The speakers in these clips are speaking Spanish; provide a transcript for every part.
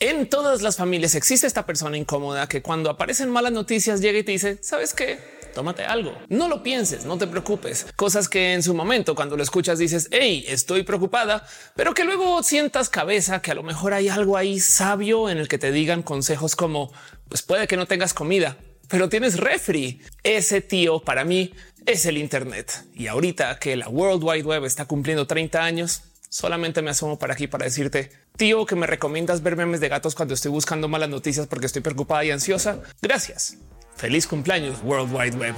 En todas las familias existe esta persona incómoda que cuando aparecen malas noticias llega y te dice, ¿sabes qué? Tómate algo. No lo pienses, no te preocupes. Cosas que en su momento cuando lo escuchas dices, hey, estoy preocupada, pero que luego sientas cabeza que a lo mejor hay algo ahí sabio en el que te digan consejos como, pues puede que no tengas comida, pero tienes refri. Ese tío para mí es el Internet. Y ahorita que la World Wide Web está cumpliendo 30 años, solamente me asomo para aquí para decirte, tío, que me recomiendas ver memes de gatos cuando estoy buscando malas noticias porque estoy preocupada y ansiosa. Gracias. Feliz cumpleaños, World Wide Web.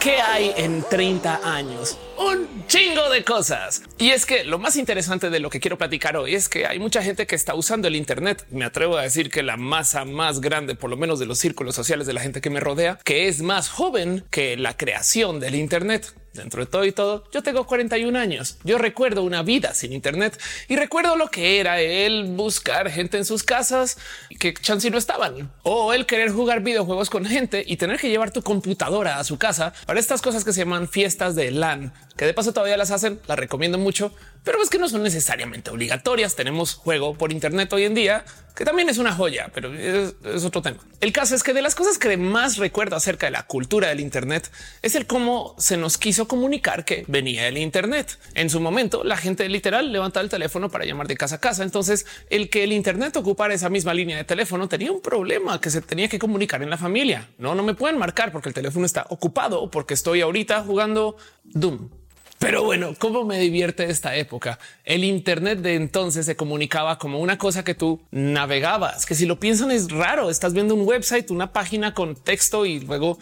¿Qué hay en 30 años? Un chingo de cosas. Y es que lo más interesante de lo que quiero platicar hoy es que hay mucha gente que está usando el Internet. Me atrevo a decir que la masa más grande, por lo menos de los círculos sociales de la gente que me rodea, que es más joven que la creación del Internet dentro de todo y todo, yo tengo 41 años. Yo recuerdo una vida sin Internet y recuerdo lo que era el buscar gente en sus casas que chance no estaban o el querer jugar videojuegos con gente y tener que llevar tu computadora a su casa para estas cosas que se llaman fiestas de LAN, que de paso todavía las hacen. Las recomiendo mucho, pero es que no son necesariamente obligatorias. Tenemos juego por Internet hoy en día que también es una joya, pero es, otro tema. El caso es que de las cosas que más recuerdo acerca de la cultura del Internet es el cómo se nos quiso comunicar que venía el Internet. En su momento, la gente literal levantaba el teléfono para llamar de casa a casa. Entonces, el que el Internet ocupara esa misma línea de teléfono tenía un problema que se tenía que comunicar en la familia. No, no me pueden marcar porque el teléfono está ocupado porque estoy ahorita jugando Doom. Pero bueno, cómo me divierte esta época. El Internet de entonces se comunicaba como una cosa que tú navegabas, que si lo piensan es raro. Estás viendo un website, una página con texto y luego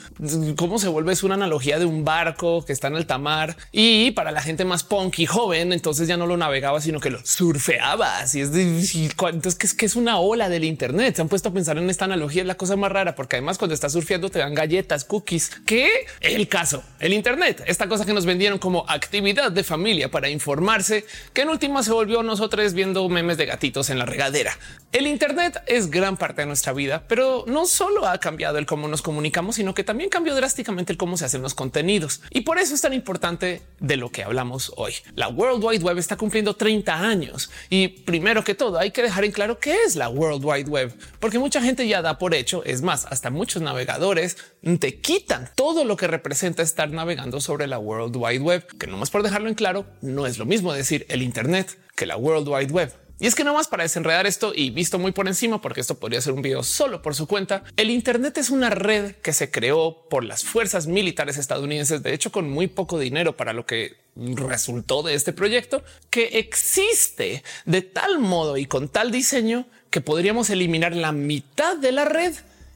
cómo se vuelve es una analogía de un barco que está en el tamar. Y para la gente más punk y joven, entonces ya no lo navegaba, sino que lo surfeabas. Y es entonces que es que es una ola del Internet. Se han puesto a pensar en esta analogía. Es la cosa más rara, porque además cuando estás surfeando te dan galletas, cookies, que el caso, el Internet, esta cosa que nos vendieron como actividad de familia para informarse, que en última se volvió nosotros viendo memes de gatitos en la regadera. El Internet es gran parte de nuestra vida, pero no solo ha cambiado el cómo nos comunicamos, sino que también cambió drásticamente el cómo se hacen los contenidos. Y por eso es tan importante de lo que hablamos hoy. La World Wide Web está cumpliendo 30 años y primero que todo hay que dejar en claro qué es la World Wide Web, porque mucha gente ya da por hecho, es más, hasta muchos navegadores te quitan todo lo que representa estar navegando sobre la World Wide Web, que más por dejarlo en claro, no es lo mismo decir el Internet que la World Wide Web. Y es que más para desenredar esto y visto muy por encima, porque esto podría ser un video solo por su cuenta, el Internet es una red que se creó por las fuerzas militares estadounidenses, de hecho con muy poco dinero para lo que resultó de este proyecto, que existe de tal modo y con tal diseño que podríamos eliminar la mitad de la red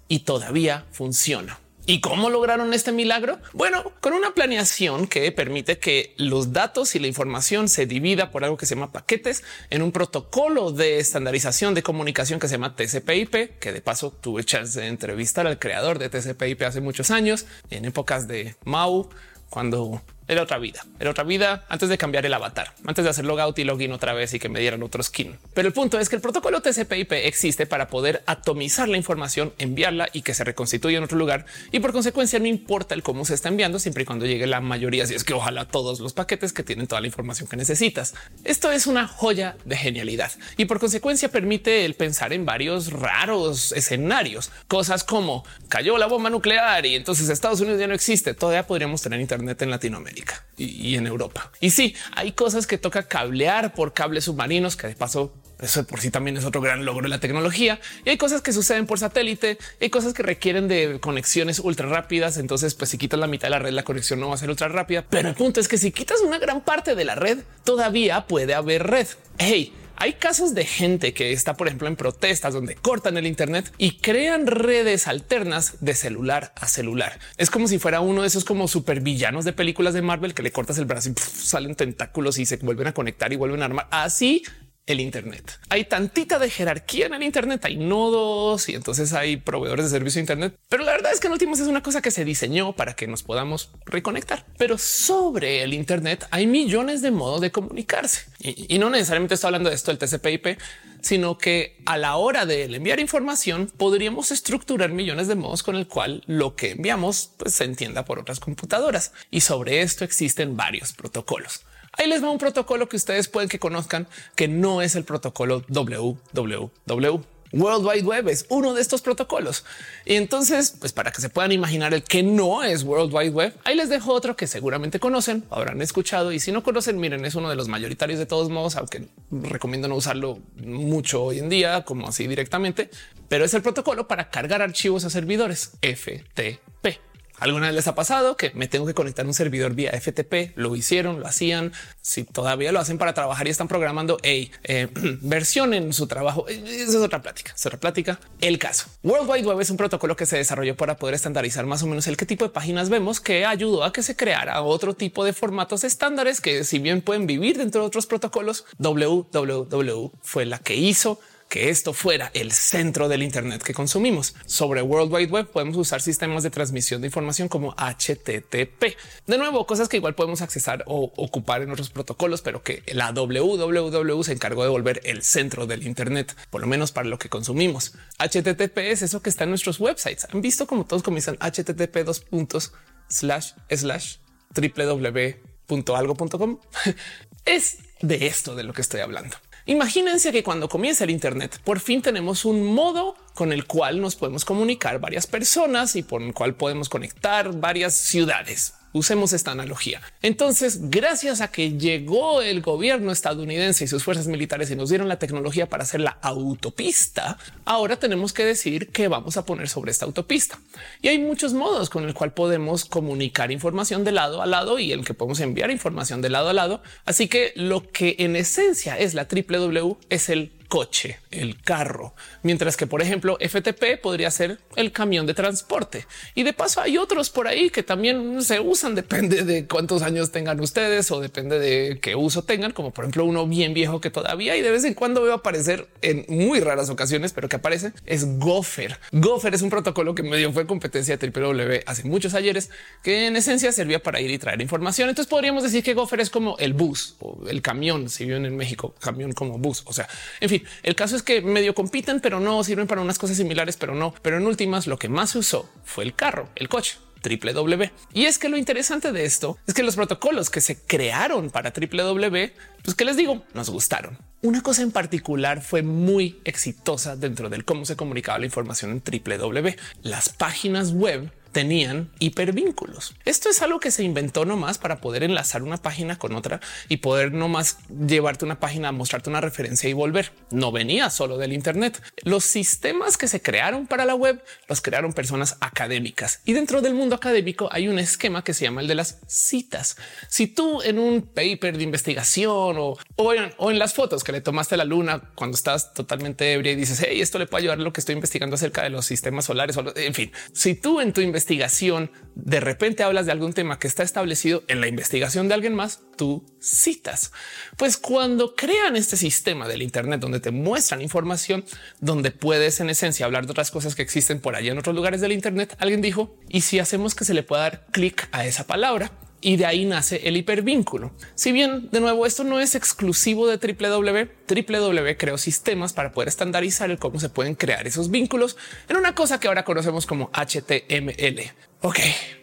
y todavía funciona. ¿Y cómo lograron este milagro? Bueno, con una planeación que permite que los datos y la información se divida por algo que se llama paquetes en un protocolo de estandarización de comunicación que se llama TCP/IP, que de paso tuve chance de entrevistar al creador de TCP/IP hace muchos años, en épocas de Mau, cuando era otra vida, era otra vida antes de cambiar el avatar, antes de hacer logout y login otra vez y que me dieran otro skin. Pero el punto es que el protocolo TCP/IP existe para poder atomizar la información, enviarla y que se reconstituya en otro lugar. Y por consecuencia no importa el cómo se está enviando, siempre y cuando llegue la mayoría. Si es que ojalá todos los paquetes que tienen toda la información que necesitas. Esto es una joya de genialidad y por consecuencia permite el pensar en varios raros escenarios, cosas como cayó la bomba nuclear y entonces Estados Unidos ya no existe. Todavía podríamos tener Internet en Latinoamérica y, en Europa. Y sí, hay cosas que toca cablear por cables submarinos, que de paso eso por sí también es otro gran logro de la tecnología. Y hay cosas que suceden por satélite, hay cosas que requieren de conexiones ultra rápidas. Entonces, pues si quitas la mitad de la red, la conexión no va a ser ultra rápida. Pero el punto es que si quitas una gran parte de la red, todavía puede haber red. Hey, hay casos de gente que está, por ejemplo, en protestas donde cortan el Internet y crean redes alternas de celular a celular. Es como si fuera uno de esos como supervillanos de películas de Marvel que le cortas el brazo y salen tentáculos y se vuelven a conectar y vuelven a armar. Así el Internet. Hay tantita de jerarquía en el Internet, hay nodos y entonces hay proveedores de servicio Internet. Pero la verdad es que en últimos es una cosa que se diseñó para que nos podamos reconectar. Pero sobre el Internet hay millones de modos de comunicarse y, no necesariamente estoy hablando de esto del TCP/IP, sino que a la hora de enviar información podríamos estructurar millones de modos con el cual lo que enviamos pues, se entienda por otras computadoras. Y sobre esto existen varios protocolos. Ahí les va un protocolo que ustedes pueden que conozcan que no es el protocolo www. World Wide Web es uno de estos protocolos. Y entonces, pues para que se puedan imaginar el que no es World Wide Web, ahí les dejo otro que seguramente conocen, habrán escuchado. Y si no conocen, miren, es uno de los mayoritarios de todos modos, aunque recomiendo no usarlo mucho hoy en día, como así directamente, pero es el protocolo para cargar archivos a servidores FTP. ¿Alguna vez les ha pasado que me tengo que conectar a un servidor vía FTP? Lo hicieron, lo hacían. Si todavía lo hacen para trabajar y están programando hey, eh, versión en su trabajo, eh, esa es otra plática, es otra plática. El caso World Wide Web es un protocolo que se desarrolló para poder estandarizar más o menos el qué tipo de páginas vemos que ayudó a que se creara otro tipo de formatos estándares que si bien pueden vivir dentro de otros protocolos, www fue la que hizo que esto fuera el centro del Internet que consumimos. Sobre World Wide Web podemos usar sistemas de transmisión de información como HTTP. De nuevo, cosas que igual podemos accesar o ocupar en otros protocolos, pero que la www se encargó de volver el centro del Internet, por lo menos para lo que consumimos. HTTP es eso que está en nuestros websites. Han visto como todos comienzan HTTP dos puntos slash slash www.algo.com. es de esto de lo que estoy hablando. Imagínense que cuando comienza el Internet, por fin tenemos un modo con el cual nos podemos comunicar varias personas y por el cual podemos conectar varias ciudades. Usemos esta analogía. Entonces, gracias a que llegó el gobierno estadounidense y sus fuerzas militares y nos dieron la tecnología para hacer la autopista, ahora tenemos que decir qué vamos a poner sobre esta autopista. Y hay muchos modos con el cual podemos comunicar información de lado a lado y el que podemos enviar información de lado a lado. Así que lo que en esencia es la www es el coche, el carro, mientras que, por ejemplo, FTP podría ser el camión de transporte. Y de paso hay otros por ahí que también se usan, depende de cuántos años tengan ustedes o depende de qué uso tengan, como por ejemplo uno bien viejo que todavía y de vez en cuando veo aparecer en muy raras ocasiones, pero que aparece es Gopher. Gopher es un protocolo que medio fue competencia de www hace muchos ayeres, que en esencia servía para ir y traer información. Entonces podríamos decir que Gopher es como el bus o el camión, si viven en México, camión como bus. O sea, en fin, el caso es que medio compiten, pero no sirven para unas cosas similares, pero no. Pero en últimas, lo que más se usó fue el carro, el coche www. Y es que lo interesante de esto es que los protocolos que se crearon para www, pues que les digo, nos gustaron. Una cosa en particular fue muy exitosa dentro del cómo se comunicaba la información en www. Las páginas web tenían hipervínculos. Esto es algo que se inventó nomás para poder enlazar una página con otra y poder nomás llevarte una página, mostrarte una referencia y volver. No venía solo del Internet. Los sistemas que se crearon para la web los crearon personas académicas y dentro del mundo académico hay un esquema que se llama el de las citas. Si tú en un paper de investigación o, o, en, las fotos que le tomaste la luna cuando estás totalmente ebria y dices hey, esto le puede ayudar a lo que estoy investigando acerca de los sistemas solares o en fin, si tú en tu investigación investigación, de repente hablas de algún tema que está establecido en la investigación de alguien más, tú citas. Pues cuando crean este sistema del Internet donde te muestran información, donde puedes en esencia hablar de otras cosas que existen por allá en otros lugares del Internet, alguien dijo, ¿y si hacemos que se le pueda dar clic a esa palabra? Y de ahí nace el hipervínculo. Si bien de nuevo esto no es exclusivo de www, www creó sistemas para poder estandarizar el cómo se pueden crear esos vínculos en una cosa que ahora conocemos como HTML. Ok,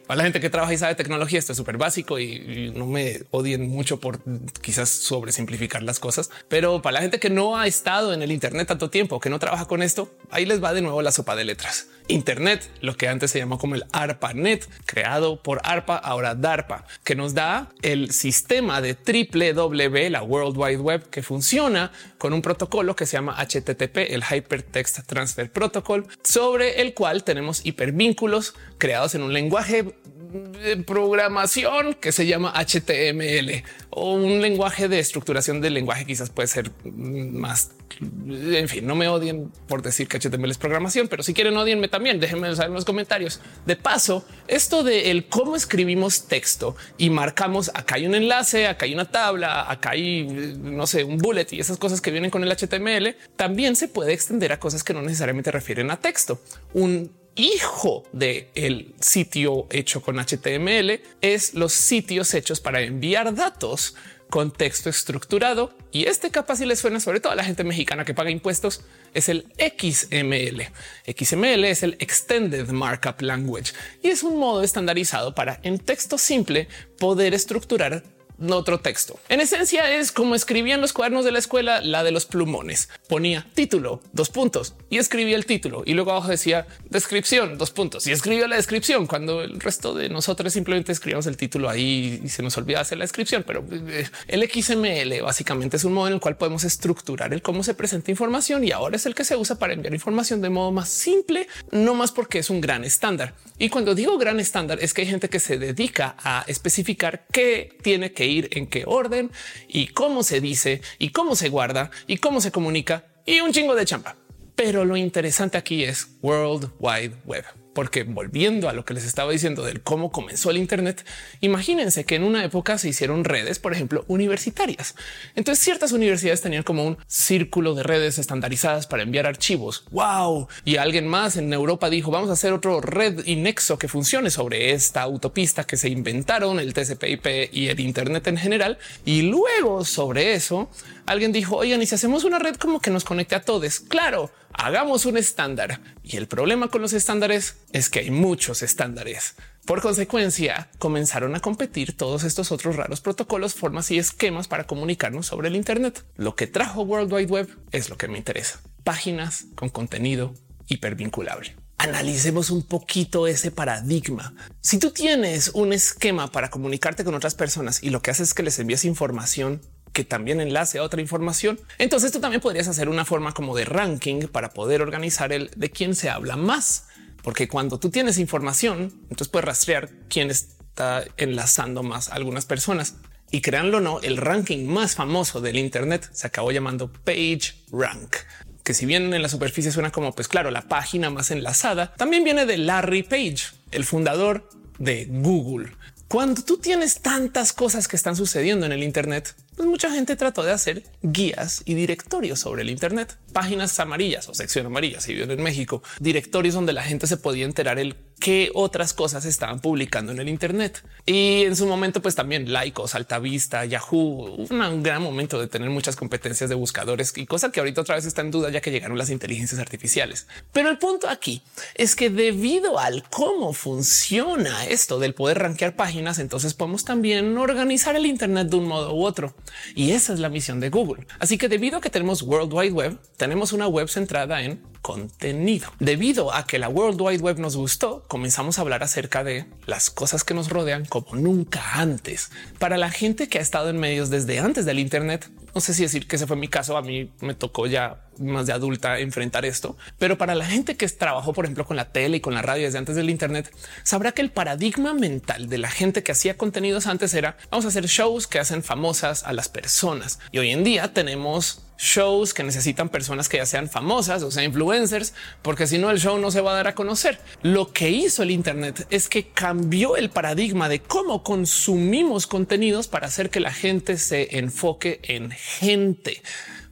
para la gente que trabaja y sabe tecnología, esto es súper básico y, no me odien mucho por quizás sobresimplificar las cosas, pero para la gente que no ha estado en el Internet tanto tiempo, que no trabaja con esto, ahí les va de nuevo la sopa de letras. Internet, lo que antes se llamó como el ARPANET, creado por ARPA, ahora DARPA, que nos da el sistema de triple W, la World Wide Web, que funciona con un protocolo que se llama HTTP, el Hypertext Transfer Protocol, sobre el cual tenemos hipervínculos creados en un lenguaje de programación que se llama HTML o un lenguaje de estructuración del lenguaje quizás puede ser más en fin, no me odien por decir que HTML es programación, pero si quieren odienme también, déjenme saber en los comentarios. De paso, esto de cómo escribimos texto y marcamos acá hay un enlace, acá hay una tabla, acá hay no sé, un bullet y esas cosas que vienen con el HTML, también se puede extender a cosas que no necesariamente refieren a texto. Un hijo de el sitio hecho con HTML es los sitios hechos para enviar datos con texto estructurado y este capaz si les suena sobre todo a la gente mexicana que paga impuestos es el XML. XML es el Extended Markup Language y es un modo estandarizado para en texto simple poder estructurar otro texto. En esencia es como escribían los cuadernos de la escuela, la de los plumones. Ponía título, dos puntos y escribía el título y luego abajo decía descripción, dos puntos y escribía la descripción cuando el resto de nosotros simplemente escribíamos el título ahí y se nos olvida hacer la descripción. Pero eh, el XML básicamente es un modo en el cual podemos estructurar el cómo se presenta información y ahora es el que se usa para enviar información de modo más simple, no más porque es un gran estándar. Y cuando digo gran estándar es que hay gente que se dedica a especificar qué tiene que ir en qué orden y cómo se dice y cómo se guarda y cómo se comunica y un chingo de champa. Pero lo interesante aquí es World Wide Web porque volviendo a lo que les estaba diciendo del cómo comenzó el Internet, imagínense que en una época se hicieron redes, por ejemplo, universitarias. Entonces ciertas universidades tenían como un círculo de redes estandarizadas para enviar archivos. Wow. Y alguien más en Europa dijo vamos a hacer otro red y nexo que funcione sobre esta autopista que se inventaron el TCP/IP y el Internet en general. Y luego sobre eso alguien dijo oigan y si hacemos una red como que nos conecte a todos. Claro, hagamos un estándar. Y el problema con los estándares es que hay muchos estándares. Por consecuencia, comenzaron a competir todos estos otros raros protocolos, formas y esquemas para comunicarnos sobre el Internet. Lo que trajo World Wide Web es lo que me interesa. Páginas con contenido hipervinculable. Analicemos un poquito ese paradigma. Si tú tienes un esquema para comunicarte con otras personas y lo que haces es que les envías información que también enlace a otra información. Entonces tú también podrías hacer una forma como de ranking para poder organizar el de quién se habla más. Porque cuando tú tienes información, entonces puedes rastrear quién está enlazando más a algunas personas. Y créanlo o no, el ranking más famoso del Internet se acabó llamando Page Rank que si bien en la superficie suena como pues claro, la página más enlazada, también viene de Larry Page, el fundador de Google. Cuando tú tienes tantas cosas que están sucediendo en el Internet, pues mucha gente trató de hacer guías y directorios sobre el Internet, páginas amarillas o sección amarilla, si viven en México, directorios donde la gente se podía enterar el qué otras cosas estaban publicando en el Internet. Y en su momento, pues también Laicos, Altavista, Yahoo, un gran momento de tener muchas competencias de buscadores y cosa que ahorita otra vez está en duda ya que llegaron las inteligencias artificiales. Pero el punto aquí es que debido al cómo funciona esto del poder rankear páginas, entonces podemos también organizar el Internet de un modo u otro. Y esa es la misión de Google. Así que debido a que tenemos World Wide Web, tenemos una web centrada en contenido. Debido a que la World Wide Web nos gustó, comenzamos a hablar acerca de las cosas que nos rodean como nunca antes. Para la gente que ha estado en medios desde antes del Internet, no sé si decir que ese fue mi caso. A mí me tocó ya más de adulta enfrentar esto, pero para la gente que trabajó, por ejemplo, con la tele y con la radio desde antes del Internet, sabrá que el paradigma mental de la gente que hacía contenidos antes era vamos a hacer shows que hacen famosas a las personas. Y hoy en día tenemos shows que necesitan personas que ya sean famosas, o sea, influencers, porque si no el show no se va a dar a conocer. Lo que hizo el Internet es que cambió el paradigma de cómo consumimos contenidos para hacer que la gente se enfoque en gente,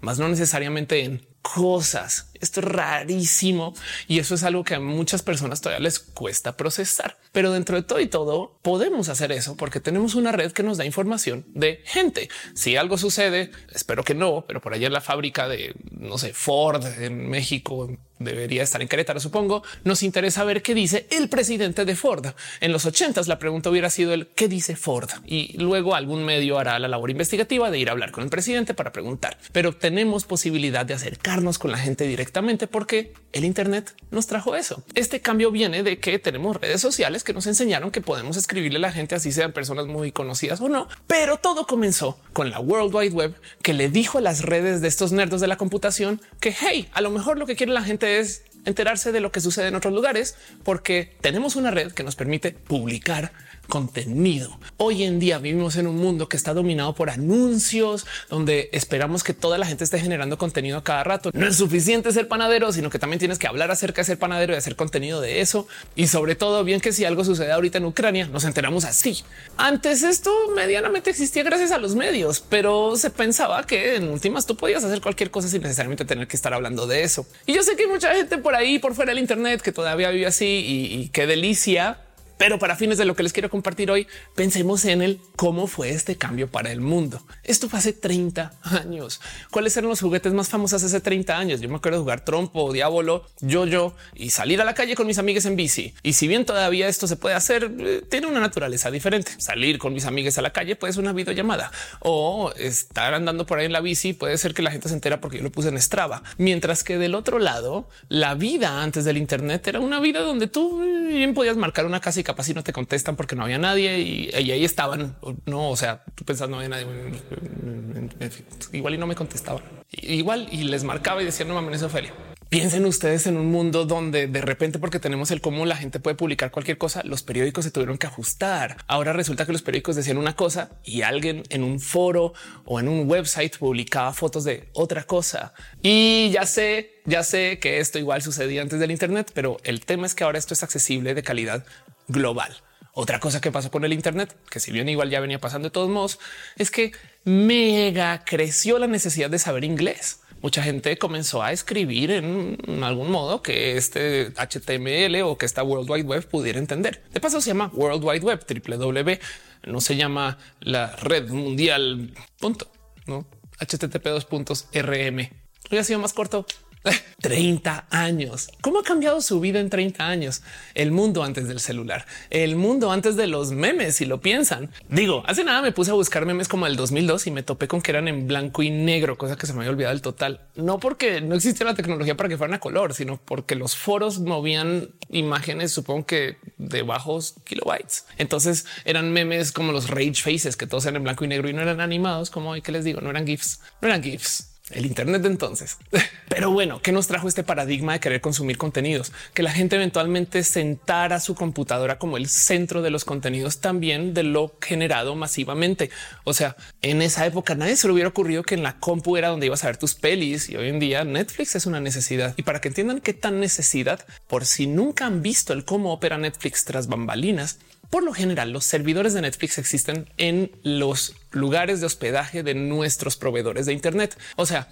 más no necesariamente en cosas. Esto es rarísimo y eso es algo que a muchas personas todavía les cuesta procesar. Pero dentro de todo y todo podemos hacer eso porque tenemos una red que nos da información de gente. Si algo sucede, espero que no, pero por allá en la fábrica de no sé, Ford en México debería estar en Querétaro, supongo. Nos interesa ver qué dice el presidente de Ford. En los ochentas la pregunta hubiera sido el qué dice Ford y luego algún medio hará la labor investigativa de ir a hablar con el presidente para preguntar. Pero tenemos posibilidad de acercarnos con la gente porque el Internet nos trajo eso. Este cambio viene de que tenemos redes sociales que nos enseñaron que podemos escribirle a la gente así sean personas muy conocidas o no. Pero todo comenzó con la World Wide Web que le dijo a las redes de estos nerdos de la computación que hey, a lo mejor lo que quiere la gente es enterarse de lo que sucede en otros lugares, porque tenemos una red que nos permite publicar contenido. Hoy en día vivimos en un mundo que está dominado por anuncios, donde esperamos que toda la gente esté generando contenido a cada rato. No es suficiente ser panadero, sino que también tienes que hablar acerca de ser panadero y hacer contenido de eso. Y sobre todo, bien que si algo sucede ahorita en Ucrania, nos enteramos así. Antes esto medianamente existía gracias a los medios, pero se pensaba que en últimas tú podías hacer cualquier cosa sin necesariamente tener que estar hablando de eso. Y yo sé que hay mucha gente por ahí, por fuera del Internet, que todavía vive así y, y qué delicia Pero para fines de lo que les quiero compartir hoy, pensemos en el cómo fue este cambio para el mundo. Esto fue hace 30 años. ¿Cuáles eran los juguetes más famosos hace 30 años? Yo me acuerdo de jugar trompo, diablo, yo-yo y salir a la calle con mis amigas en bici. Y si bien todavía esto se puede hacer, eh, tiene una naturaleza diferente. Salir con mis amigas a la calle puede ser una videollamada o estar andando por ahí en la bici. Puede ser que la gente se entera porque yo lo puse en Strava. Mientras que del otro lado, la vida antes del Internet era una vida donde tú bien podías marcar una casa y capaz si no te contestan porque no había nadie y, ahí estaban. No, o sea, tú pensas no había nadie. Igual y no me contestaban. Igual y les marcaba y decían no mames, Ofelia. Piensen ustedes en un mundo donde de repente, porque tenemos el cómo la gente puede publicar cualquier cosa, los periódicos se tuvieron que ajustar. Ahora resulta que los periódicos decían una cosa y alguien en un foro o en un website publicaba fotos de otra cosa. Y ya sé, ya sé que esto igual sucedía antes del Internet, pero el tema es que ahora esto es accesible de calidad global. Otra cosa que pasó con el Internet, que si bien igual ya venía pasando de todos modos, es que mega creció la necesidad de saber inglés mucha gente comenzó a escribir en algún modo que este HTML o que esta World Wide Web pudiera entender. De paso se llama World Wide Web, www, no se llama la red mundial, punto, no http dos puntos rm. Hubiera sido más corto. 30 años. ¿Cómo ha cambiado su vida en 30 años? El mundo antes del celular, el mundo antes de los memes, si lo piensan. Digo, hace nada me puse a buscar memes como el 2002 y me topé con que eran en blanco y negro, cosa que se me había olvidado del total. No porque no existía la tecnología para que fueran a color, sino porque los foros movían imágenes, supongo que de bajos kilobytes. Entonces eran memes como los rage faces, que todos eran en blanco y negro y no eran animados, como hoy que les digo, no eran GIFs, no eran GIFs el Internet de entonces. Pero bueno, ¿qué nos trajo este paradigma de querer consumir contenidos? Que la gente eventualmente sentara su computadora como el centro de los contenidos también de lo generado masivamente. O sea, en esa época nadie se le hubiera ocurrido que en la compu era donde ibas a ver tus pelis y hoy en día Netflix es una necesidad. Y para que entiendan qué tan necesidad, por si nunca han visto el cómo opera Netflix tras bambalinas, por lo general, los servidores de Netflix existen en los lugares de hospedaje de nuestros proveedores de Internet. O sea,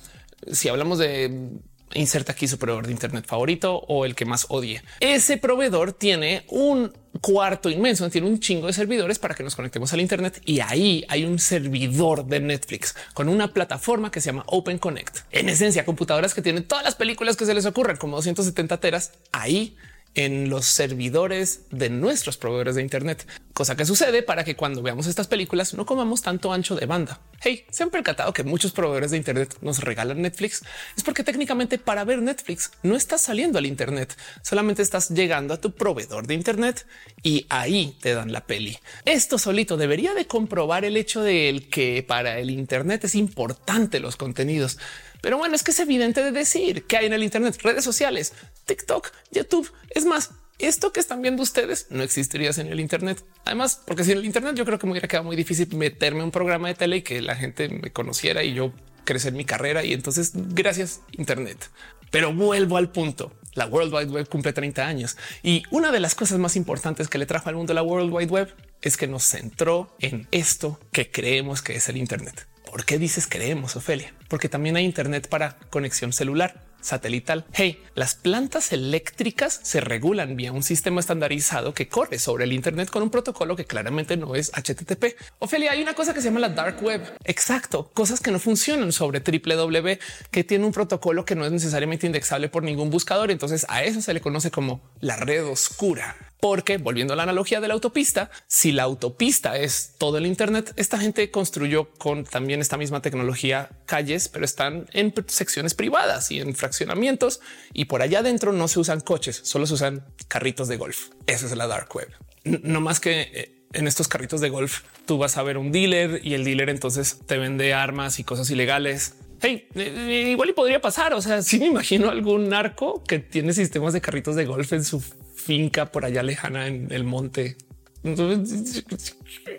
si hablamos de inserta aquí su proveedor de Internet favorito o el que más odie. Ese proveedor tiene un cuarto inmenso, tiene un chingo de servidores para que nos conectemos al Internet y ahí hay un servidor de Netflix con una plataforma que se llama Open Connect. En esencia, computadoras que tienen todas las películas que se les ocurran, como 270 teras. Ahí en los servidores de nuestros proveedores de Internet, cosa que sucede para que cuando veamos estas películas no comamos tanto ancho de banda. Hey, se han percatado que muchos proveedores de Internet nos regalan Netflix. Es porque técnicamente para ver Netflix no estás saliendo al Internet, solamente estás llegando a tu proveedor de Internet y ahí te dan la peli. Esto solito debería de comprobar el hecho de que para el Internet es importante los contenidos. Pero bueno, es que es evidente de decir que hay en el Internet redes sociales, TikTok, YouTube. Es más, esto que están viendo ustedes no existiría sin el Internet. Además, porque sin el Internet yo creo que me hubiera quedado muy difícil meterme un programa de tele y que la gente me conociera y yo crecer mi carrera. Y entonces, gracias Internet. Pero vuelvo al punto. La World Wide Web cumple 30 años y una de las cosas más importantes que le trajo al mundo la World Wide Web es que nos centró en esto que creemos que es el Internet. ¿Por qué dices creemos, Ofelia? Porque también hay Internet para conexión celular satelital. Hey, las plantas eléctricas se regulan vía un sistema estandarizado que corre sobre el Internet con un protocolo que claramente no es HTTP. Ofelia, hay una cosa que se llama la dark web. Exacto, cosas que no funcionan sobre www, que tiene un protocolo que no es necesariamente indexable por ningún buscador. Entonces a eso se le conoce como la red oscura. Porque volviendo a la analogía de la autopista, si la autopista es todo el Internet, esta gente construyó con también esta misma tecnología calles, pero están en secciones privadas y en fraccionamientos y por allá adentro no se usan coches, solo se usan carritos de golf. Esa es la dark web. No más que eh, en estos carritos de golf tú vas a ver un dealer y el dealer entonces te vende armas y cosas ilegales. Hey, eh, eh, igual y podría pasar. O sea, si me imagino algún narco que tiene sistemas de carritos de golf en su finca por allá lejana en el monte.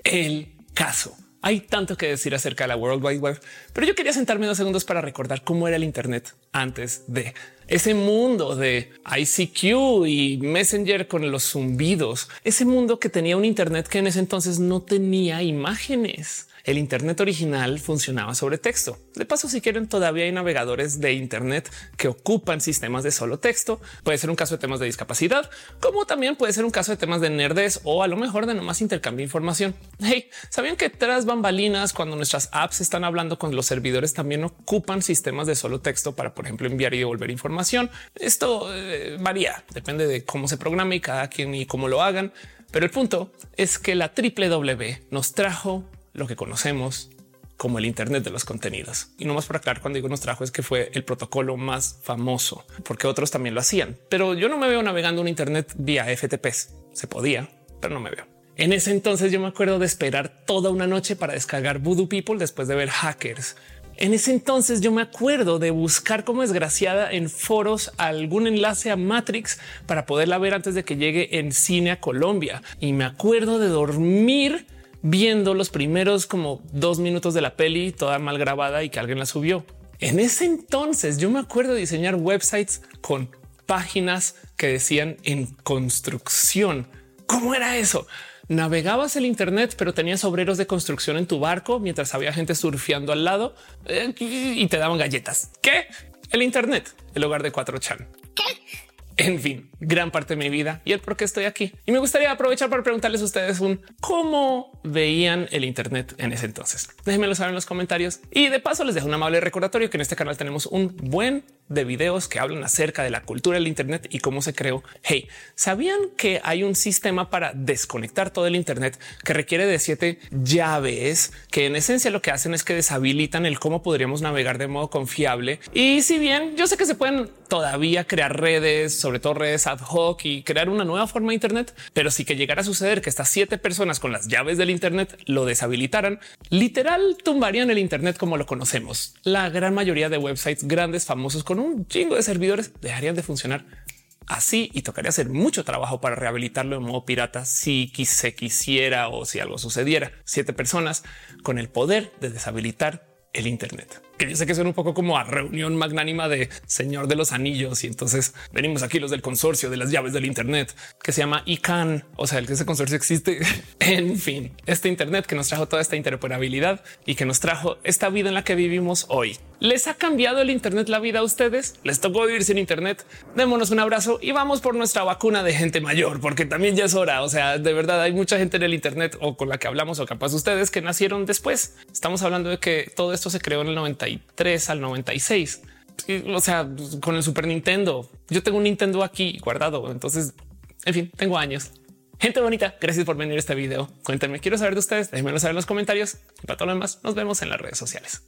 El caso. Hay tanto que decir acerca de la World Wide Web, pero yo quería sentarme dos segundos para recordar cómo era el Internet antes de ese mundo de ICQ y Messenger con los zumbidos, ese mundo que tenía un Internet que en ese entonces no tenía imágenes el Internet original funcionaba sobre texto. De paso, si quieren, todavía hay navegadores de Internet que ocupan sistemas de solo texto. Puede ser un caso de temas de discapacidad, como también puede ser un caso de temas de nerdes o a lo mejor de nomás intercambio de información. Hey, ¿sabían que tras bambalinas, cuando nuestras apps están hablando con los servidores, también ocupan sistemas de solo texto para, por ejemplo, enviar y devolver información? Esto eh, varía, depende de cómo se programa y cada quien y cómo lo hagan. Pero el punto es que la triple W nos trajo lo que conocemos como el Internet de los contenidos. Y no más para aclarar cuando digo nos trajo es que fue el protocolo más famoso, porque otros también lo hacían. Pero yo no me veo navegando un Internet vía FTPs. Se podía, pero no me veo. En ese entonces yo me acuerdo de esperar toda una noche para descargar Voodoo People después de ver hackers. En ese entonces yo me acuerdo de buscar como desgraciada en foros algún enlace a Matrix para poderla ver antes de que llegue en cine a Colombia. Y me acuerdo de dormir viendo los primeros como dos minutos de la peli toda mal grabada y que alguien la subió. En ese entonces yo me acuerdo diseñar websites con páginas que decían en construcción. ¿Cómo era eso? Navegabas el Internet, pero tenías obreros de construcción en tu barco mientras había gente surfeando al lado eh, y te daban galletas. ¿Qué? El Internet, el hogar de 4chan. En fin, gran parte de mi vida y el por qué estoy aquí. Y me gustaría aprovechar para preguntarles a ustedes un cómo veían el Internet en ese entonces. Déjenmelo saber en los comentarios y de paso les dejo un amable recordatorio que en este canal tenemos un buen de videos que hablan acerca de la cultura del Internet y cómo se creó. Hey, ¿sabían que hay un sistema para desconectar todo el Internet que requiere de siete llaves que en esencia lo que hacen es que deshabilitan el cómo podríamos navegar de modo confiable? Y si bien yo sé que se pueden todavía crear redes, sobre todo redes ad hoc y crear una nueva forma de Internet, pero si que llegara a suceder que estas siete personas con las llaves del Internet lo deshabilitaran, literal tumbarían el Internet como lo conocemos. La gran mayoría de websites grandes, famosos un chingo de servidores dejarían de funcionar así y tocaría hacer mucho trabajo para rehabilitarlo en modo pirata si se quisiera o si algo sucediera. Siete personas con el poder de deshabilitar el Internet que yo sé que suena un poco como a reunión magnánima de Señor de los Anillos. Y entonces venimos aquí los del consorcio de las llaves del Internet que se llama ICANN. O sea, el que ese consorcio existe. en fin, este Internet que nos trajo toda esta interoperabilidad y que nos trajo esta vida en la que vivimos hoy. ¿Les ha cambiado el Internet la vida a ustedes? ¿Les tocó vivir sin Internet? Démonos un abrazo y vamos por nuestra vacuna de gente mayor, porque también ya es hora. O sea, de verdad hay mucha gente en el Internet o con la que hablamos o capaz ustedes que nacieron después. Estamos hablando de que todo esto se creó en el 93 al 96. O sea, con el Super Nintendo. Yo tengo un Nintendo aquí guardado. Entonces, en fin, tengo años. Gente bonita, gracias por venir a este video. Cuéntenme, quiero saber de ustedes. Déjenmelo saber en los comentarios. Y para todo lo demás, nos vemos en las redes sociales.